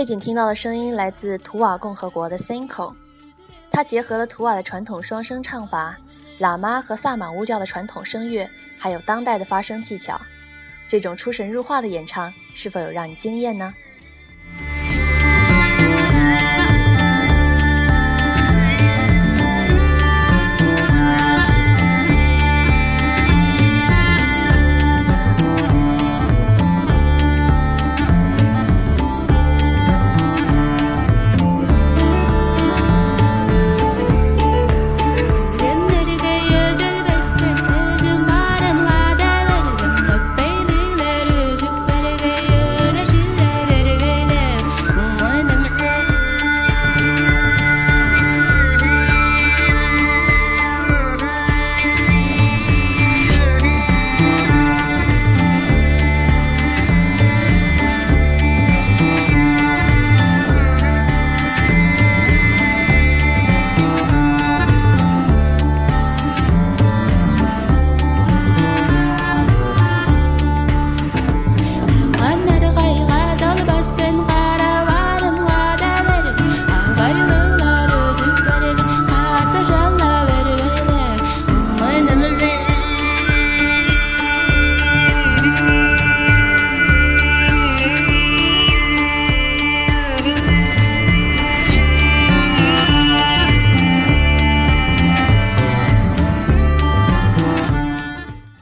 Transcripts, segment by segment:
背景听到的声音来自图瓦共和国的 Cinco，它结合了图瓦的传统双声唱法、喇嘛和萨满巫教的传统声乐，还有当代的发声技巧。这种出神入化的演唱，是否有让你惊艳呢？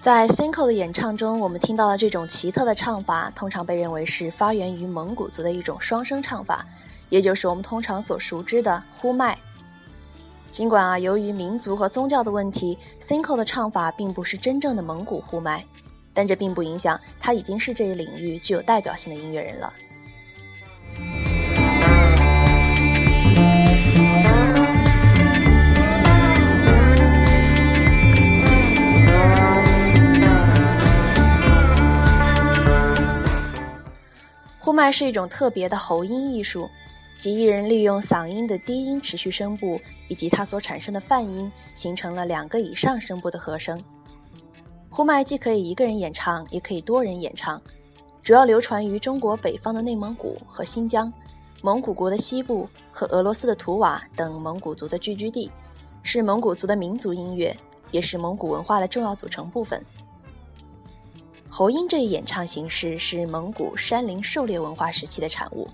在 Cinco 的演唱中，我们听到了这种奇特的唱法，通常被认为是发源于蒙古族的一种双声唱法，也就是我们通常所熟知的呼麦。尽管啊，由于民族和宗教的问题，Cinco 的唱法并不是真正的蒙古呼麦，但这并不影响他已经是这一领域具有代表性的音乐人了。麦是一种特别的喉音艺术，即艺人利用嗓音的低音持续声部以及它所产生的泛音，形成了两个以上声部的和声。呼麦既可以一个人演唱，也可以多人演唱，主要流传于中国北方的内蒙古和新疆、蒙古国的西部和俄罗斯的图瓦等蒙古族的聚居地，是蒙古族的民族音乐，也是蒙古文化的重要组成部分。喉音这一演唱形式是蒙古山林狩猎文化时期的产物，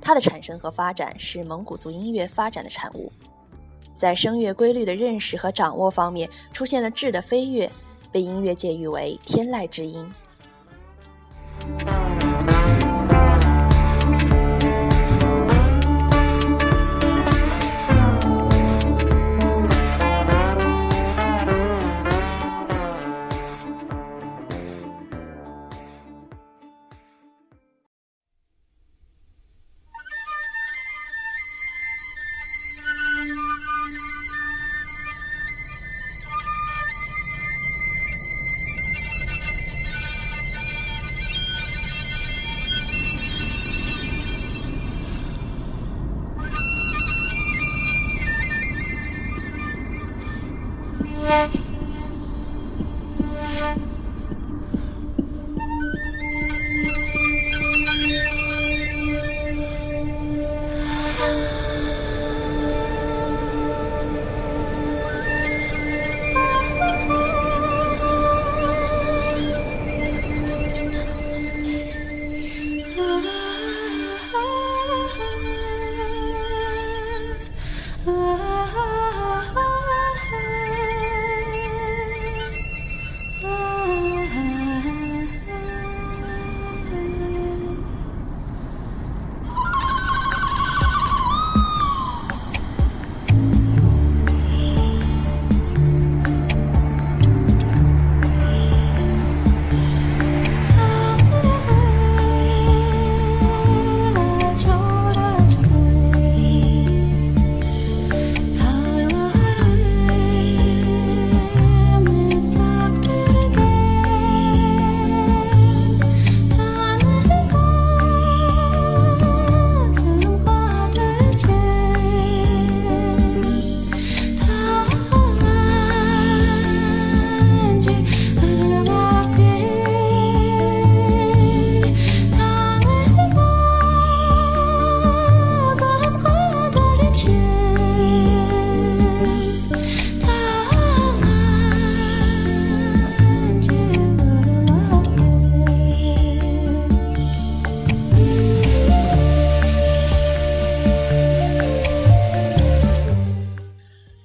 它的产生和发展是蒙古族音乐发展的产物，在声乐规律的认识和掌握方面出现了质的飞跃，被音乐界誉为天籁之音。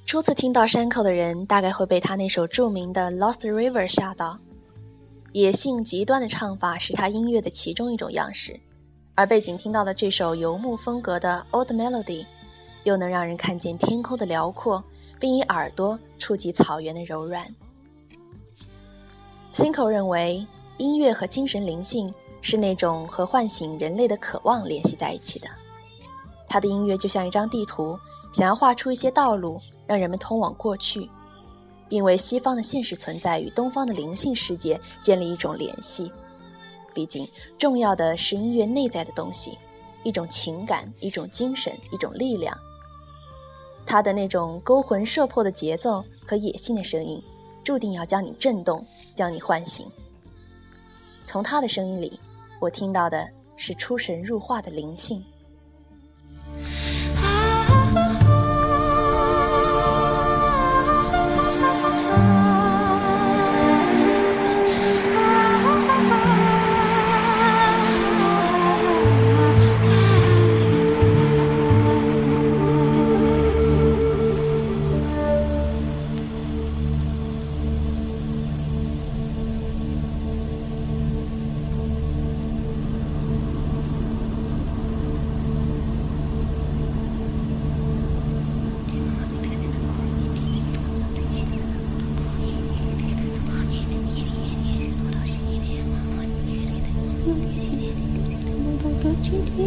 初次听到山口的人，大概会被他那首著名的《Lost River》吓到。野性极端的唱法是他音乐的其中一种样式，而背景听到的这首游牧风格的《Old Melody》，又能让人看见天空的辽阔，并以耳朵触及草原的柔软。新口认为，音乐和精神灵性是那种和唤醒人类的渴望联系在一起的。他的音乐就像一张地图，想要画出一些道路，让人们通往过去。并为西方的现实存在与东方的灵性世界建立一种联系。毕竟，重要的是音乐内在的东西，一种情感，一种精神，一种力量。他的那种勾魂摄魄的节奏和野性的声音，注定要将你震动，将你唤醒。从他的声音里，我听到的是出神入化的灵性。Oh,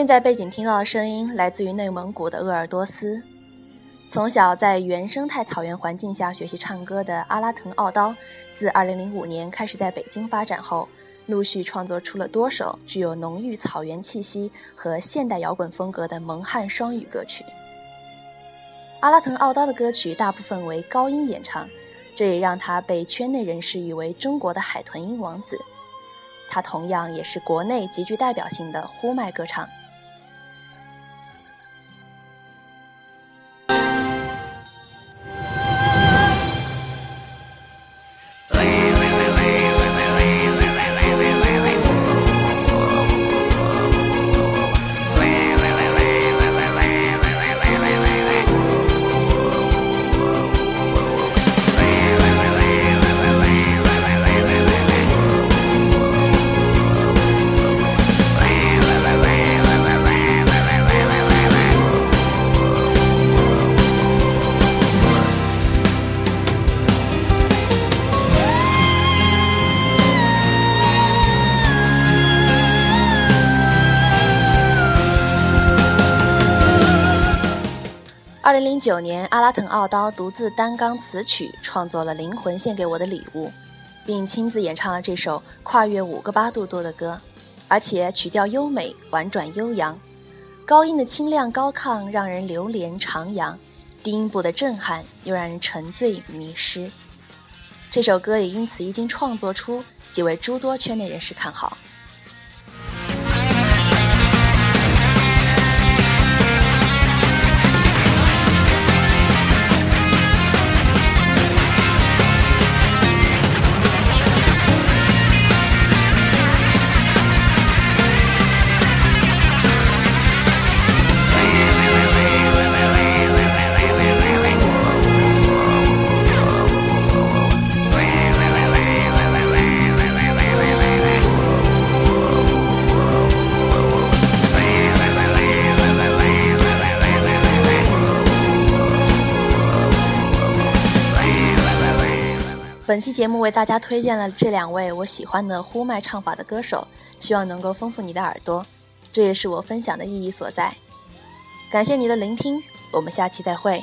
现在背景听到的声音来自于内蒙古的鄂尔多斯。从小在原生态草原环境下学习唱歌的阿拉腾奥刀，自2005年开始在北京发展后，陆续创作出了多首具有浓郁草原气息和现代摇滚风格的蒙汉双语歌曲。阿拉腾奥刀的歌曲大部分为高音演唱，这也让他被圈内人士誉为中国的海豚音王子。他同样也是国内极具代表性的呼麦歌唱。零零九年，阿拉腾奥刀独自担纲词曲创作了《灵魂献给我的礼物》，并亲自演唱了这首跨越五个八度多的歌，而且曲调优美、婉转悠扬，高音的清亮高亢让人流连徜徉。低音部的震撼又让人沉醉迷失。这首歌也因此一经创作出，即为诸多圈内人士看好。本期节目为大家推荐了这两位我喜欢的呼麦唱法的歌手，希望能够丰富你的耳朵，这也是我分享的意义所在。感谢你的聆听，我们下期再会。